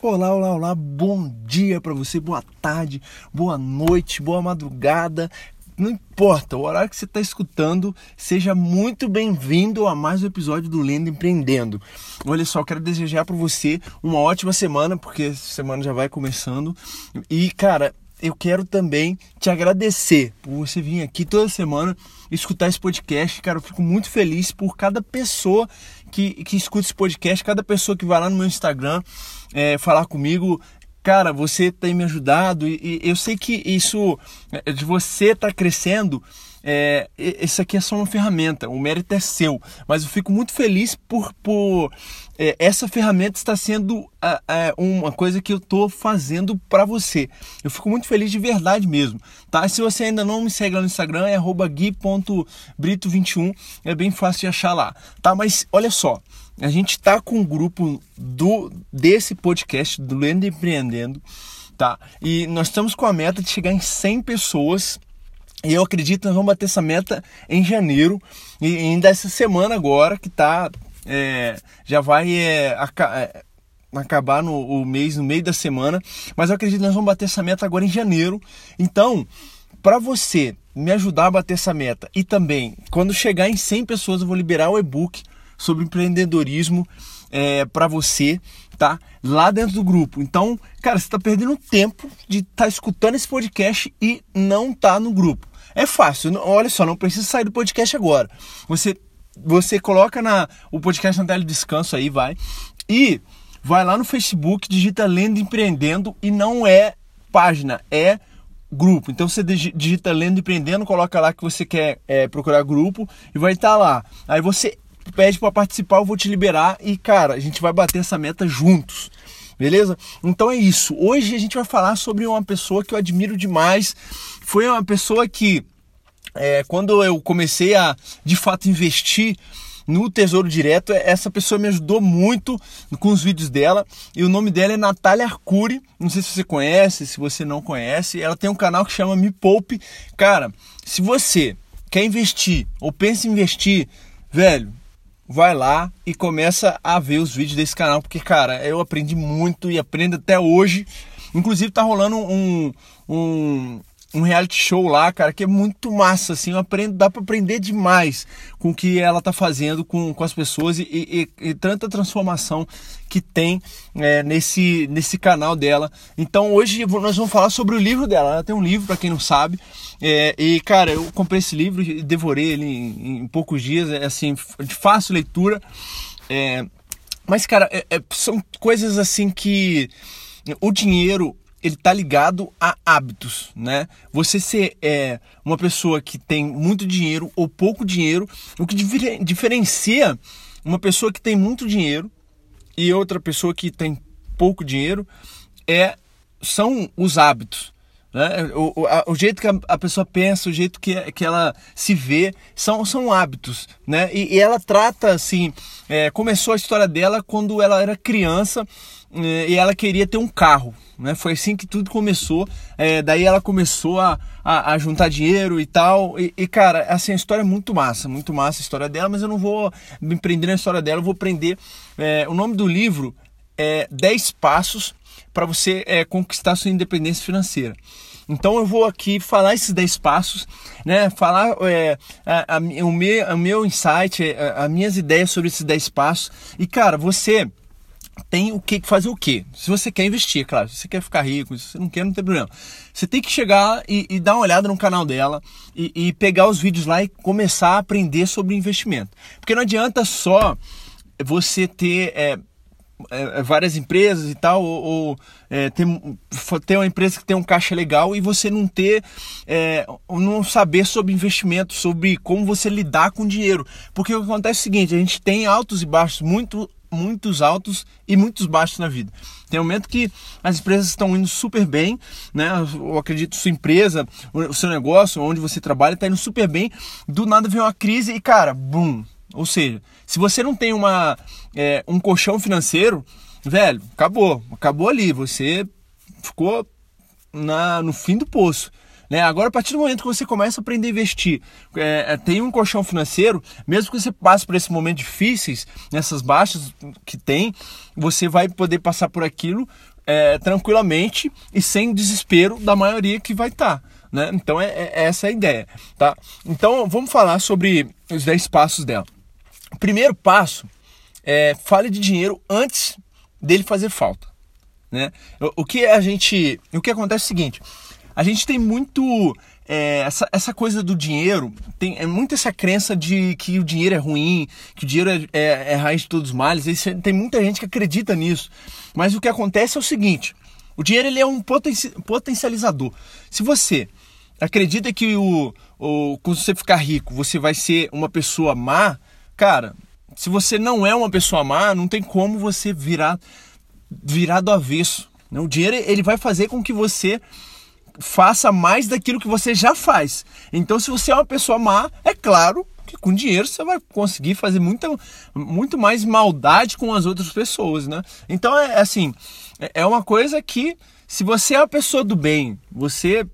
Olá, olá, olá, bom dia para você, boa tarde, boa noite, boa madrugada. Não importa o horário que você está escutando, seja muito bem-vindo a mais um episódio do Lendo Empreendendo. Olha só, quero desejar para você uma ótima semana, porque essa semana já vai começando. E, cara, eu quero também te agradecer por você vir aqui toda semana escutar esse podcast. Cara, eu fico muito feliz por cada pessoa que, que escuta esse podcast, cada pessoa que vai lá no meu Instagram é, falar comigo. Cara, você tem me ajudado e, eu sei que isso é, de você tá crescendo é, isso aqui é só uma ferramenta, o mérito é seu. Mas eu fico muito feliz por, por é, essa ferramenta estar sendo é, uma coisa que eu estou fazendo para você. Eu fico muito feliz de verdade mesmo. Tá? Se você ainda não me segue lá no Instagram, é gui.brito21, é bem fácil de achar lá. Tá? Mas olha só, a gente está com um grupo do desse podcast, do Lendo Empreendendo, tá? E nós estamos com a meta de chegar em 100 pessoas e eu acredito que nós vamos bater essa meta em janeiro. E ainda essa semana agora, que tá. É, já vai é, é, acabar no o mês, no meio da semana. Mas eu acredito que nós vamos bater essa meta agora em janeiro. Então, para você me ajudar a bater essa meta e também, quando chegar em 100 pessoas, eu vou liberar o e-book sobre empreendedorismo é, para você tá? Lá dentro do grupo. Então, cara, você está perdendo tempo de estar tá escutando esse podcast e não tá no grupo. É fácil, olha só, não precisa sair do podcast agora. Você você coloca na o podcast na tela de descanso aí, vai. E vai lá no Facebook, digita Lendo Empreendendo e não é página, é grupo. Então você digita Lendo Empreendendo, coloca lá que você quer é, procurar grupo e vai estar tá lá. Aí você pede para participar, eu vou te liberar e, cara, a gente vai bater essa meta juntos. Beleza? Então é isso. Hoje a gente vai falar sobre uma pessoa que eu admiro demais. Foi uma pessoa que, é, quando eu comecei a de fato investir no Tesouro Direto, essa pessoa me ajudou muito com os vídeos dela. E o nome dela é Natália Arcuri. Não sei se você conhece, se você não conhece. Ela tem um canal que chama Me Poupe. Cara, se você quer investir ou pensa em investir, velho, vai lá e começa a ver os vídeos desse canal, porque, cara, eu aprendi muito e aprendo até hoje. Inclusive, tá rolando um, um, um reality show lá, cara, que é muito massa, assim, eu aprendo, dá para aprender demais com o que ela tá fazendo com, com as pessoas e, e, e tanta transformação que tem é, nesse, nesse canal dela. Então hoje nós vamos falar sobre o livro dela. Ela tem um livro, para quem não sabe, é, e cara, eu comprei esse livro e devorei ele em, em, poucos dias, é assim, de fácil leitura. É, mas, cara, é, é, são coisas assim que o dinheiro ele tá ligado a hábitos, né? Você ser é, uma pessoa que tem muito dinheiro ou pouco dinheiro, o que diferencia uma pessoa que tem muito dinheiro e outra pessoa que tem pouco dinheiro é são os hábitos. Né? O, a, o jeito que a, a, pessoa pensa, o jeito que, que ela se vê, são, são hábitos. Né? E, e ela trata assim: é, começou a história dela quando ela era criança é, e ela queria ter um carro. Né? Foi assim que tudo começou. É, daí ela começou a, a, a, juntar dinheiro e tal. E, e, cara, assim, a história é muito massa, muito massa a história dela, mas eu não vou me prender na história dela, eu vou prender. É, o nome do livro é 10 Passos para você é, conquistar sua independência financeira. Então eu vou aqui falar esses 10 passos, né? Falar é, a, a, o, meu, o meu insight, é, as minhas ideias sobre esses 10 passos. E cara, você tem o que fazer o quê? Se você quer investir, claro, se você quer ficar rico, se você não quer, não tem problema. Você tem que chegar e, e dar uma olhada no canal dela e, e, pegar os vídeos lá e começar a aprender sobre investimento. Porque não adianta só você ter é, é, várias empresas e tal, ou, ou é, ter, ter uma empresa que tem um caixa legal e você não ter, é, não saber sobre investimento, sobre como você lidar com dinheiro. Porque o que acontece é o seguinte, a gente tem altos e baixos muito muitos altos e muitos baixos na vida. Tem um momento que as empresas estão indo super bem, né? Eu acredito sua empresa, o seu negócio, onde você trabalha, está indo super bem. Do nada vem uma crise e, cara, bum. Ou seja, se você não tem uma, é, um colchão financeiro, velho, acabou. Acabou ali. Você ficou na, no fim do poço. Né? Agora, a partir do momento que você começa a aprender a investir, é, é tem um colchão financeiro, mesmo que você passe por esses momentos difíceis, nessas baixas que tem, você vai poder passar por aquilo é, tranquilamente e sem desespero da maioria que vai estar. Tá, né? Então, é, é, essa a ideia. Tá? Então, vamos falar sobre os 10 passos dela. O primeiro passo é fale de dinheiro antes dele fazer falta. Né? O, que a gente. O que acontece é o seguinte a gente tem muito é, essa, essa coisa do dinheiro, tem é muito essa crença de que o dinheiro é ruim, que o dinheiro é, é, é raiz de todos os males. Isso, tem muita gente que acredita nisso. Mas o que acontece é o seguinte: o dinheiro ele é um poten potencializador. Se você acredita que o, o, quando você ficar rico você vai ser uma pessoa má, cara, se você não é uma pessoa má, não tem como você virar, virar do avesso. O dinheiro ele vai fazer com que você faça mais daquilo que você já faz. Então, se você é uma pessoa má, é claro que com dinheiro você vai conseguir fazer muita, muito mais maldade com as outras pessoas, né? Então, é, é assim, é, é uma coisa que se você é uma pessoa do bem, você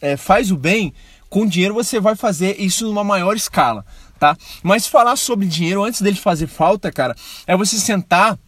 é, faz o bem, com dinheiro você vai fazer isso numa maior escala, tá? Mas falar sobre dinheiro antes dele fazer falta, cara, é você sentar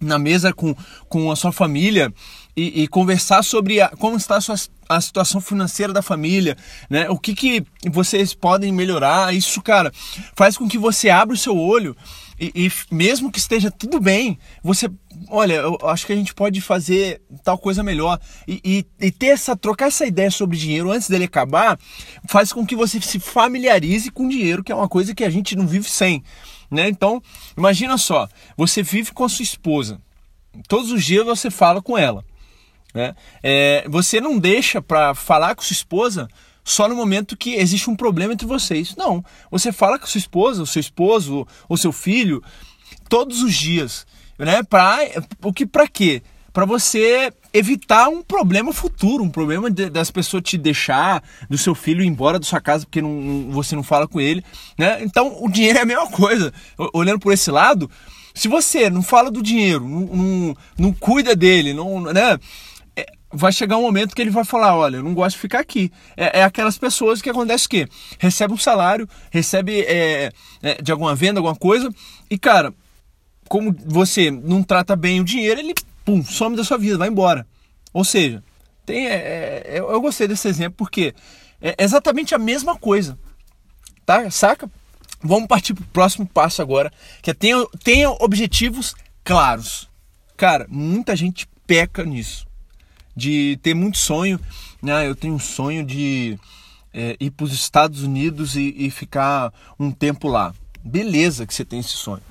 na mesa com, com a sua família e, e conversar sobre a, como está a, sua, a situação financeira da família, né? O que, que vocês podem melhorar. Isso, cara, faz com que você abra o seu olho e, e, mesmo que esteja tudo bem, você, olha, eu acho que a gente pode fazer tal coisa melhor. E, e, e, ter essa, trocar essa ideia sobre dinheiro antes dele acabar, faz com que você se familiarize com dinheiro, que é uma coisa que a gente não vive sem. Né? Então, imagina só, você vive com a sua esposa. Todos os dias você fala com ela. Né? É, você não deixa para falar com sua esposa só no momento que existe um problema entre vocês. Não. Você fala com sua esposa, o seu esposo, ou seu filho, todos os dias. Né? Pra, o que para quê? Para você evitar um problema futuro, um problema de, das pessoas te deixar, do seu filho ir embora da sua casa porque não, você não fala com ele. Né? Então o dinheiro é a mesma coisa. Olhando por esse lado, se você não fala do dinheiro, não, não, não cuida dele, não, né? Vai chegar um momento que ele vai falar, olha, eu não gosto de ficar aqui. É, é aquelas pessoas que acontece o quê? Recebe um salário, recebe é, é, de alguma venda, alguma coisa, e cara, como você não trata bem o dinheiro, ele pum, some da sua vida, vai embora. Ou seja, tem, é, é eu gostei desse exemplo porque é exatamente a mesma coisa. Tá? Saca? Vamos partir para o próximo passo agora, que é tenha, tenha objetivos claros. Cara, muita gente peca nisso de ter muito sonho. Né? Eu tenho um sonho de é, ir para os Estados Unidos e, e, ficar um tempo lá. Beleza que você tem esse sonho.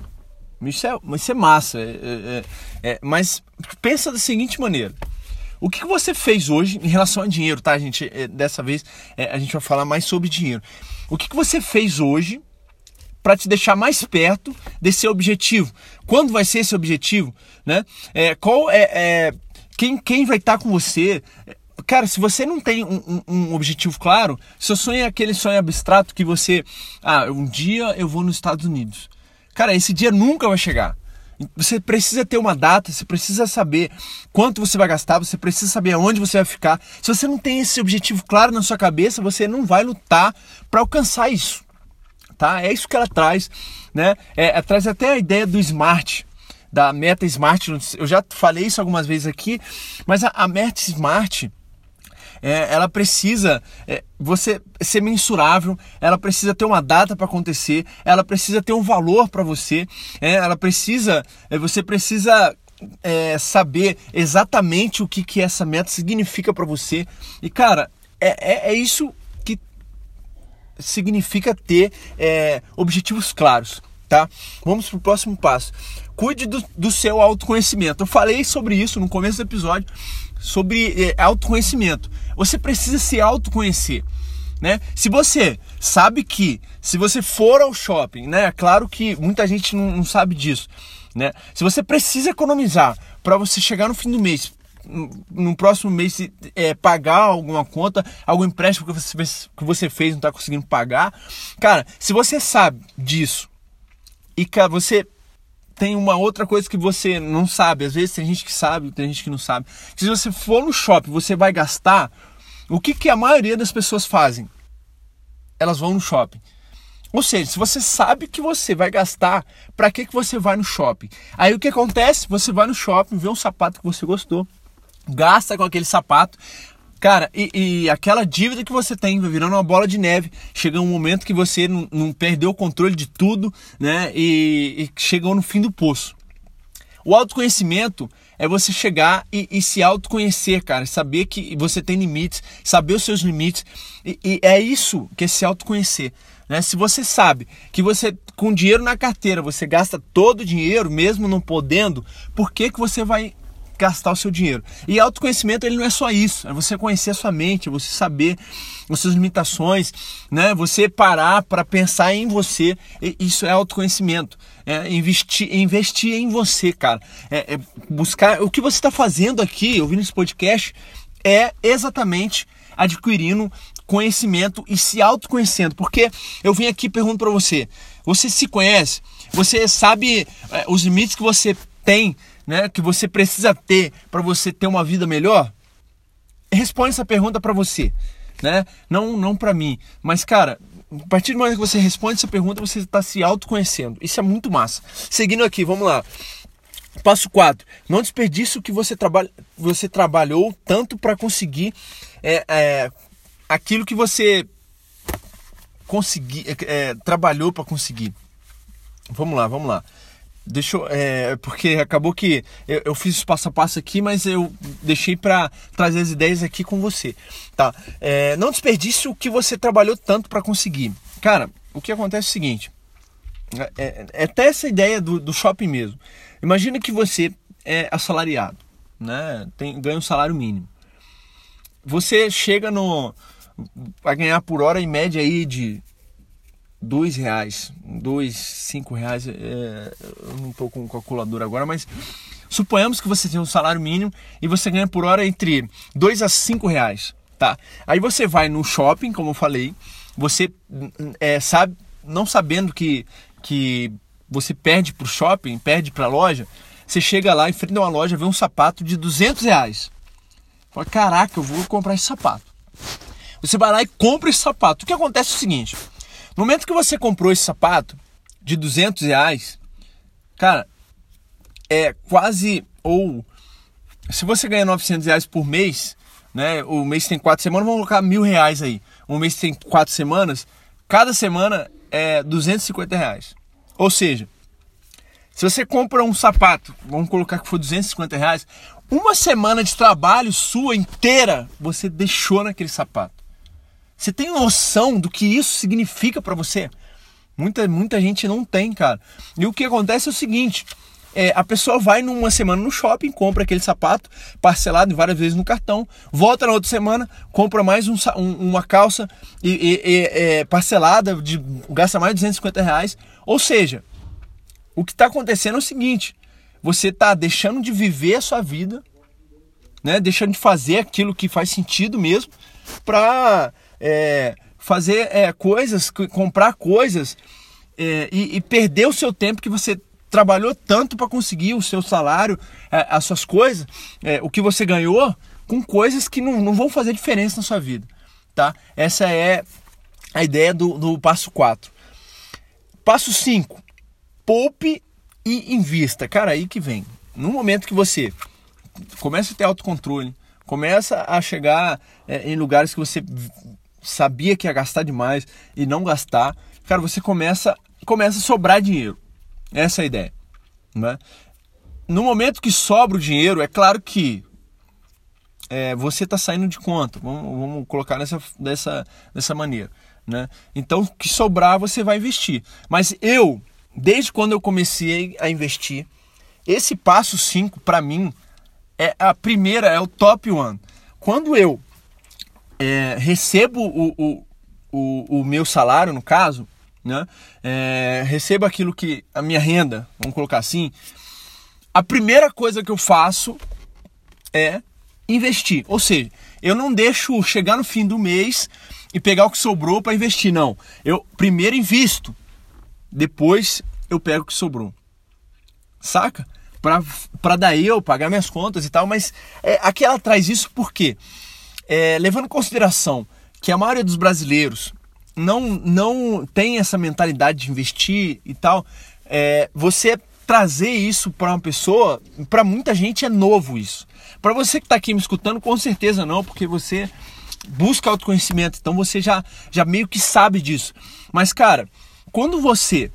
Isso é, isso é massa. É, é, é, mas pensa da seguinte maneira. O que você fez hoje em relação a dinheiro, tá, gente? É, dessa vez é, a gente vai falar mais sobre dinheiro. O que você fez hoje para te deixar mais perto desse objetivo? Quando vai ser esse objetivo? Né? É, qual é, é quem, quem vai estar tá com você. Cara, se você não tem um, um, um, objetivo claro, seu sonho é aquele sonho abstrato que você. Ah, um dia eu vou nos Estados Unidos. Cara, esse dia nunca vai chegar. Você precisa ter uma data, você precisa saber quanto você vai gastar, você precisa saber aonde você vai ficar. Se você não tem esse objetivo claro na sua cabeça, você não vai lutar para alcançar isso. Tá? É isso que ela traz, né? É, traz até a ideia do smart da Meta Smart. Eu já falei isso algumas vezes aqui, mas a, a Meta Smart é, ela precisa é, você ser mensurável, ela precisa ter uma data para acontecer, ela precisa ter um valor para você, é, ela precisa, é, você precisa é, saber exatamente o que, que essa meta significa para você. E cara, é, é, é, isso que significa ter objetivos claros, tá? Vamos para o próximo passo cuide do, do seu autoconhecimento. Eu falei sobre isso no começo do episódio, sobre é, autoconhecimento. Você precisa se autoconhecer. Né? Se você sabe que se você for ao shopping, né? É claro que muita gente não, não sabe disso, né? Se você precisa economizar para você chegar no fim do mês, no próximo mês é, pagar alguma conta, algum empréstimo que você que você fez não está conseguindo pagar, cara, se você sabe disso e cara, você tem uma outra coisa que você não sabe. Às vezes tem gente que sabe, tem gente que não sabe. Se você for no shopping, você vai gastar. O que, que a maioria das pessoas fazem? Elas vão no shopping. Ou seja, se você sabe que você vai gastar, para que, que você vai no shopping? Aí o que acontece? Você vai no shopping, vê um sapato que você gostou, gasta com aquele sapato, Cara, e, e, aquela dívida que você tem vai virando uma bola de neve. Chega um momento que você não, não perdeu o controle de tudo, né? E, e, chegou no fim do poço. O autoconhecimento é você chegar e, e, se autoconhecer, cara. Saber que você tem limites, saber os seus limites. E, e é isso que é se autoconhecer. Né? Se você sabe que você, com dinheiro na carteira, você gasta todo o dinheiro, mesmo não podendo, por que, que você vai gastar o seu dinheiro. E autoconhecimento ele não é só isso, é você conhecer a sua mente, você saber as suas limitações, né? Você parar para pensar em você, isso é autoconhecimento. É investir, investir em você, cara. É, é buscar o que você está fazendo aqui, ouvindo esse podcast, é exatamente adquirindo conhecimento e se autoconhecendo. Porque eu vim aqui pergunto para você: você se conhece? Você sabe é, os limites que você tem né, que você precisa ter para você ter uma vida melhor? Responde essa pergunta para você, né? Não, não para mim. Mas cara, a partir do momento que você responde essa pergunta, você está se autoconhecendo. Isso é muito massa. Seguindo aqui, vamos lá. Passo 4. Não desperdice o que você, você trabalhou tanto para conseguir é, é, aquilo que você conseguir, é, trabalhou para conseguir. Vamos lá, vamos lá. Deixa eu, é, porque acabou que eu, eu, fiz passo a passo aqui, mas eu deixei para trazer as ideias aqui com você, tá? É, não desperdice o que você trabalhou tanto para conseguir. Cara, o que acontece é o seguinte, é, é, é até essa ideia do, do shopping mesmo. Imagina que você é assalariado, né? Tem, ganha um salário mínimo. Você chega no a ganhar por hora em média aí de dois reais, dois, cinco reais, é, eu não estou com calculador agora, mas suponhamos que você tem um salário mínimo e você ganha por hora entre dois a cinco reais, tá? Aí você vai no shopping, como eu falei, você é, sabe, não sabendo que, que você perde para o shopping, perde para a loja, você chega lá em frente a uma loja, vê um sapato de 200 reais. Fala, caraca, eu vou comprar esse sapato. Você vai lá e compra esse sapato. O que acontece é o seguinte, no momento que você comprou esse sapato de 200 reais, cara, é quase ou se você ganha 900 reais por mês, né? O mês tem quatro semanas, vamos colocar mil reais aí. Um mês tem quatro semanas, cada semana é 250 reais. Ou seja, se você compra um sapato, vamos colocar que for 250 reais, uma semana de trabalho sua inteira você deixou naquele sapato. Você tem noção do que isso significa para você? Muita, muita gente não tem, cara. E o que acontece é o seguinte: é, a pessoa vai numa semana no shopping, compra aquele sapato parcelado várias vezes no cartão, volta na outra semana, compra mais um, um, uma calça e, e, e é, parcelada, de, gasta mais de 250 reais. Ou seja, o que está acontecendo é o seguinte: você está deixando de viver a sua vida, né, deixando de fazer aquilo que faz sentido mesmo, para é, fazer é, coisas, comprar coisas é, e, e, perder o seu tempo que você trabalhou tanto para conseguir o seu salário, é, as suas coisas, é, o que você ganhou, com coisas que não, não vão fazer diferença na sua vida. Tá? Essa é a ideia do, do passo 4. Passo 5. Poupe e invista. Cara, aí que vem. No momento que você começa a ter autocontrole, começa a chegar é, em lugares que você sabia que ia gastar demais e não gastar, cara, você começa, começa a sobrar dinheiro. Essa é a ideia. Né? No momento que sobra o dinheiro, é claro que é, você está saindo de conta. Vamos, vamos, colocar dessa, dessa, dessa maneira. Né? Então, que sobrar, você vai investir. Mas eu, desde quando eu comecei a investir, esse passo 5, para mim, é a primeira, é o top one. Quando eu é, recebo o, o, o, o, meu salário, no caso, né? É, recebo aquilo que a minha renda, vamos colocar assim, a primeira coisa que eu faço é investir. Ou seja, eu não deixo chegar no fim do mês e pegar o que sobrou para investir, não. Eu primeiro invisto, depois eu pego o que sobrou. Saca? Para daí eu pagar minhas contas e tal, mas é, aqui ela traz isso porque quê? É, levando em consideração que a maioria dos brasileiros não, não tem essa mentalidade de investir e tal, é, você trazer isso para uma pessoa, para muita gente é novo isso. Para você que está aqui me escutando, com certeza não, porque você busca autoconhecimento, então você já, já meio que sabe disso. Mas, cara, quando você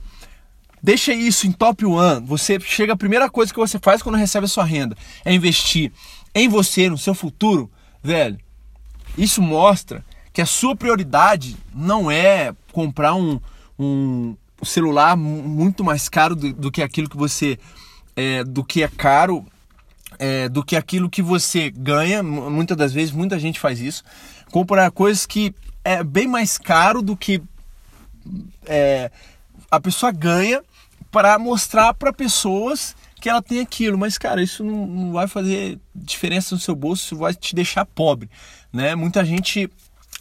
deixa isso em top one, você chega, a primeira coisa que você faz quando recebe a sua renda é investir em você, no seu futuro, velho, isso mostra que a sua prioridade não é comprar um, um celular muito mais caro do, do que aquilo que você é, do que é caro é, do que aquilo que você ganha. Muitas das vezes muita gente faz isso. Comprar coisas que é bem mais caro do que é, a pessoa ganha para mostrar para pessoas que ela tem aquilo, mas cara, isso não, não, vai fazer diferença no seu bolso, isso vai te deixar pobre, né? Muita gente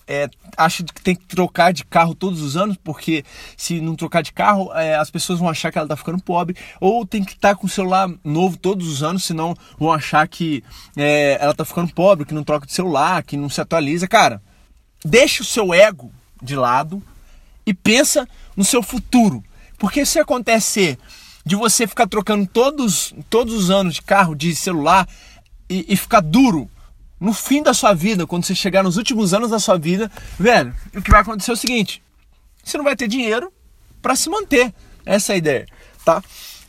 é, acha que tem que trocar de carro todos os anos, porque se não trocar de carro, é, as pessoas vão achar que ela está ficando pobre, ou tem que estar tá com o celular novo todos os anos, senão vão achar que é, ela está ficando pobre, que não troca de celular, que não se atualiza. Cara, deixa o seu ego de lado e pensa no seu futuro. Porque se acontecer de você ficar trocando todos, todos os anos de carro, de celular, e, e ficar duro no fim da sua vida, quando você chegar nos últimos anos da sua vida, velho, o que vai acontecer é o seguinte: você não vai ter dinheiro para se manter. Essa é a ideia, tá?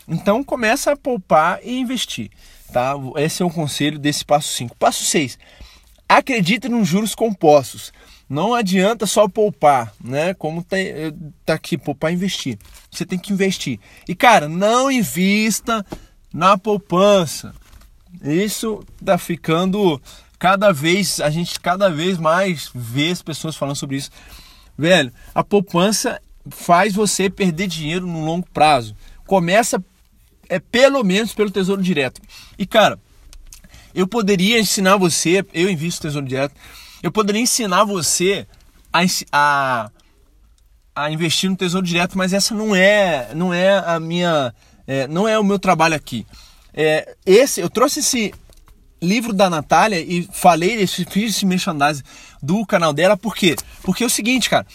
Então começa a poupar e investir, tá? Esse é o conselho desse passo 5. Passo 6. Acredite nos juros compostos. Não adianta só poupar, né? Como tá, tá aqui, poupar e investir. Você tem que investir. E cara, não invista na poupança. Isso tá ficando cada vez, a gente cada vez mais vê as pessoas falando sobre isso. Velho, a poupança faz você perder dinheiro no longo prazo. Começa é pelo menos pelo Tesouro Direto. E cara, eu poderia ensinar você, eu invisto Tesouro Direto, eu poderia ensinar você a, a, a investir no Tesouro Direto, mas essa não é, não é a minha, é, não é o meu trabalho aqui. É, esse, eu trouxe esse livro da Natália e falei, fiz esse merchandising do canal dela, por quê? Porque é o seguinte, cara,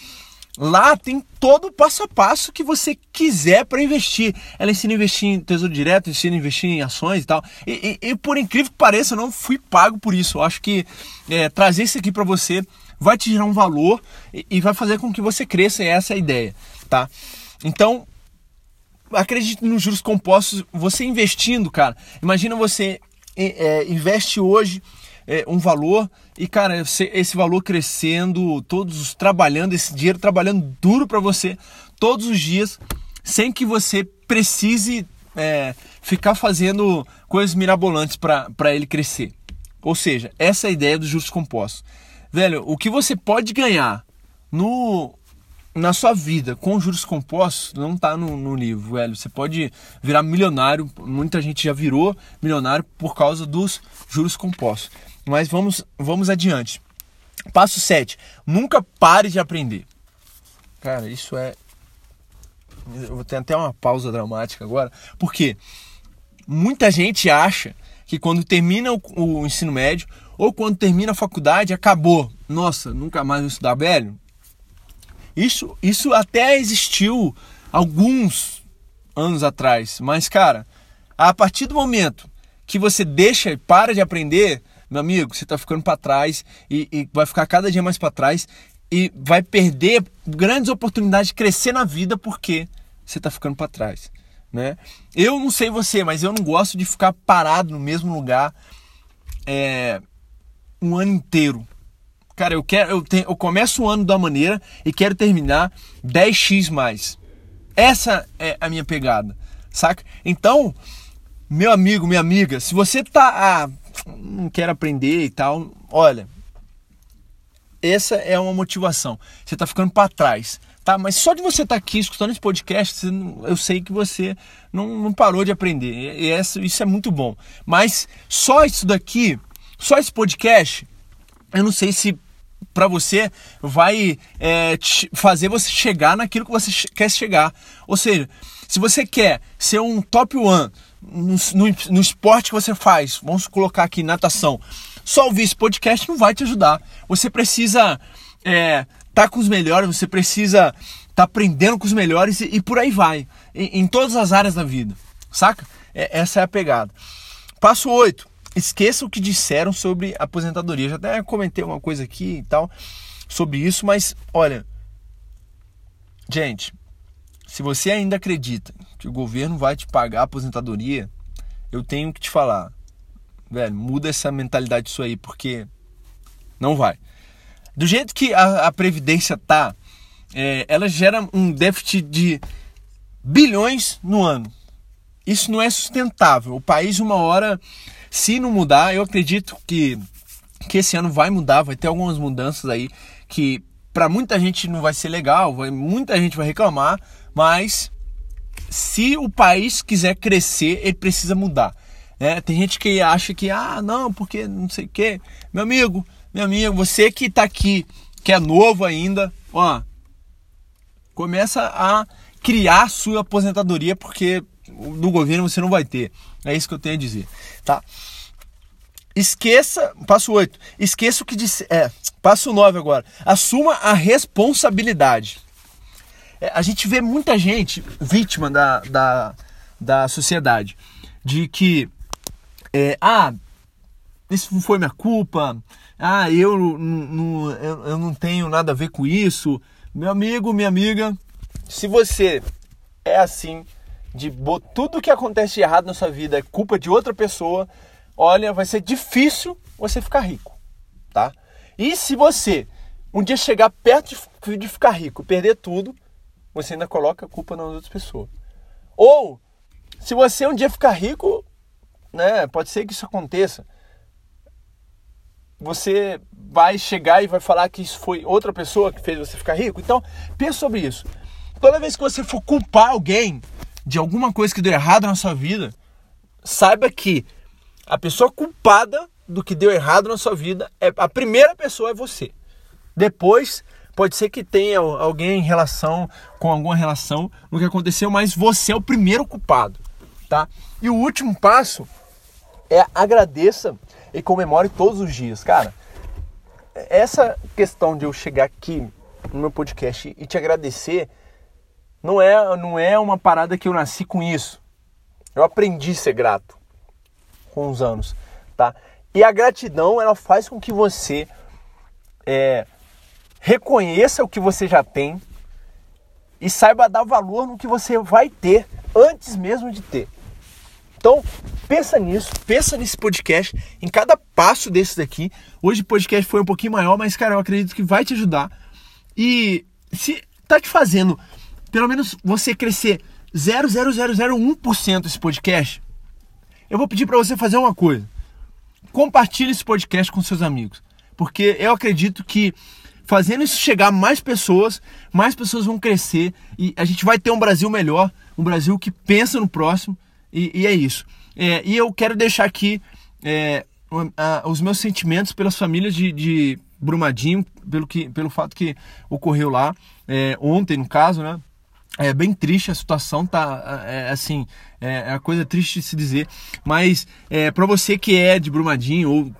lá tem todo o passo a passo que você quiser para investir. Ela ensina a investir em tesouro direto, ensina a investir em ações e tal. E, e, e por incrível que pareça, eu não fui pago por isso. Eu acho que é, trazer isso aqui para você vai te gerar um valor e, e vai fazer com que você cresça, e essa é a ideia, tá? Então, acredite nos juros compostos, você investindo, cara. Imagina você é, investe hoje é, um valor e, cara, esse valor crescendo, todos trabalhando, esse dinheiro trabalhando duro para você todos os dias, sem que você precise é, ficar fazendo coisas mirabolantes para ele crescer. Ou seja, essa é a ideia dos juros compostos. Velho, o que você pode ganhar no na sua vida com juros compostos não está no, no, livro, velho. Você pode virar milionário, muita gente já virou milionário por causa dos juros compostos. Mas vamos, vamos adiante. Passo 7. Nunca pare de aprender. Cara, isso é. Eu vou ter até uma pausa dramática agora, porque muita gente acha que quando termina o, o ensino médio ou quando termina a faculdade acabou. Nossa, nunca mais vou estudar, velho isso, isso até existiu alguns anos atrás, mas cara, a partir do momento que você deixa e para de aprender, meu amigo, você está ficando para trás e, e, vai ficar cada dia mais para trás e vai perder grandes oportunidades de crescer na vida porque você está ficando para trás, né? Eu não sei você, mas eu não gosto de ficar parado no mesmo lugar é, um ano inteiro. Cara, eu quero, eu, tenho, eu começo o ano da maneira e quero terminar 10x mais. Essa é a minha pegada, saca? Então, meu amigo, minha amiga, se você tá ah, não quer aprender e tal, olha, essa é uma motivação. Você tá ficando para trás, tá? Mas só de você estar tá aqui escutando esse podcast, eu sei que você não, não parou de aprender. E essa, isso é muito bom. Mas só isso daqui, só esse podcast, eu não sei se para você vai é, fazer você chegar naquilo que você quer chegar. Ou seja, se você quer ser um top one no, no, no, esporte que você faz, vamos colocar aqui natação, Só ouvir esse podcast não vai te ajudar. Você precisa estar é, tá com os melhores, você precisa estar tá aprendendo com os melhores e, e por aí vai. Em, em, todas as áreas da vida. Saca? É, essa é a pegada. Passo 8. Esqueça o que disseram sobre aposentadoria. Já até comentei uma coisa aqui e tal sobre isso, mas olha, gente, se você ainda acredita que o governo vai te pagar a aposentadoria, eu tenho que te falar, velho, muda essa mentalidade disso aí, porque não vai. Do jeito que a, a Previdência tá, é, ela gera um déficit de bilhões no ano. Isso não é sustentável. O país, uma hora, se não mudar, eu acredito que, que esse ano vai mudar, vai ter algumas mudanças aí que para muita gente não vai ser legal, vai, muita gente vai reclamar, mas se o país quiser crescer, ele precisa mudar. É, tem gente que acha que, ah, não, porque não sei o quê. Meu amigo, meu amigo, você que está aqui, que é novo ainda, ó, começa a criar sua aposentadoria, porque do governo você não vai ter. É isso que eu tenho a dizer, tá? Esqueça, passo 8, esqueça o que disse, é, passo 9 agora, assuma a responsabilidade. É, a gente vê muita gente vítima da, da, da sociedade, de que, é, ah, isso não foi minha culpa, ah, eu, eu, eu não tenho nada a ver com isso. Meu amigo, minha amiga, se você é assim, de tudo que acontece de errado na sua vida é culpa de outra pessoa, olha, vai ser difícil você ficar rico, tá? E se você um dia chegar perto de, de ficar rico, perder tudo, você ainda coloca a culpa nas outras pessoas. Ou, se você um dia ficar rico, né, pode ser que isso aconteça, você vai chegar e vai falar que isso foi outra pessoa que fez você ficar rico. Então, pense sobre isso. Toda vez que você for culpar alguém de alguma coisa que deu errado na sua vida, saiba que a pessoa culpada do que deu errado na sua vida é a primeira pessoa é você. Depois Pode ser que tenha alguém em relação com alguma relação no que aconteceu, mas você é o primeiro culpado, tá? E o último passo é agradeça e comemore todos os dias, cara. Essa questão de eu chegar aqui no meu podcast e te agradecer não é não é uma parada que eu nasci com isso. Eu aprendi a ser grato com os anos, tá? E a gratidão ela faz com que você é, reconheça o que você já tem e saiba dar valor no que você vai ter antes mesmo de ter. Então, pensa nisso, pensa nesse podcast, em cada passo desses aqui. Hoje o podcast foi um pouquinho maior, mas cara, eu acredito que vai te ajudar. E se tá te fazendo pelo menos você crescer 0,0001% esse podcast, eu vou pedir para você fazer uma coisa. Compartilhe esse podcast com seus amigos, porque eu acredito que fazendo isso chegar a mais pessoas, mais pessoas vão crescer e a gente vai ter um Brasil melhor, um Brasil que pensa no próximo e, e é isso. É, e eu quero deixar aqui é, a, os meus sentimentos pelas famílias de, de, Brumadinho, pelo, que, pelo fato que ocorreu lá é, ontem, no caso, né? É bem triste a situação, tá? É, assim, é, é uma coisa triste de se dizer. Mas é, para você que é de Brumadinho ou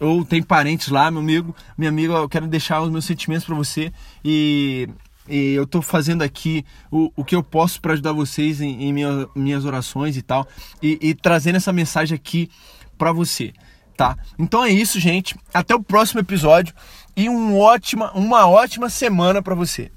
ou tem parentes lá, meu amigo, minha amiga, eu quero deixar os meus sentimentos para você e, e, eu tô fazendo aqui o, o que eu posso para ajudar vocês em, em minha, minhas orações e tal e, e trazendo essa mensagem aqui para você, tá? Então é isso, gente. Até o próximo episódio e um ótima, uma ótima semana para você.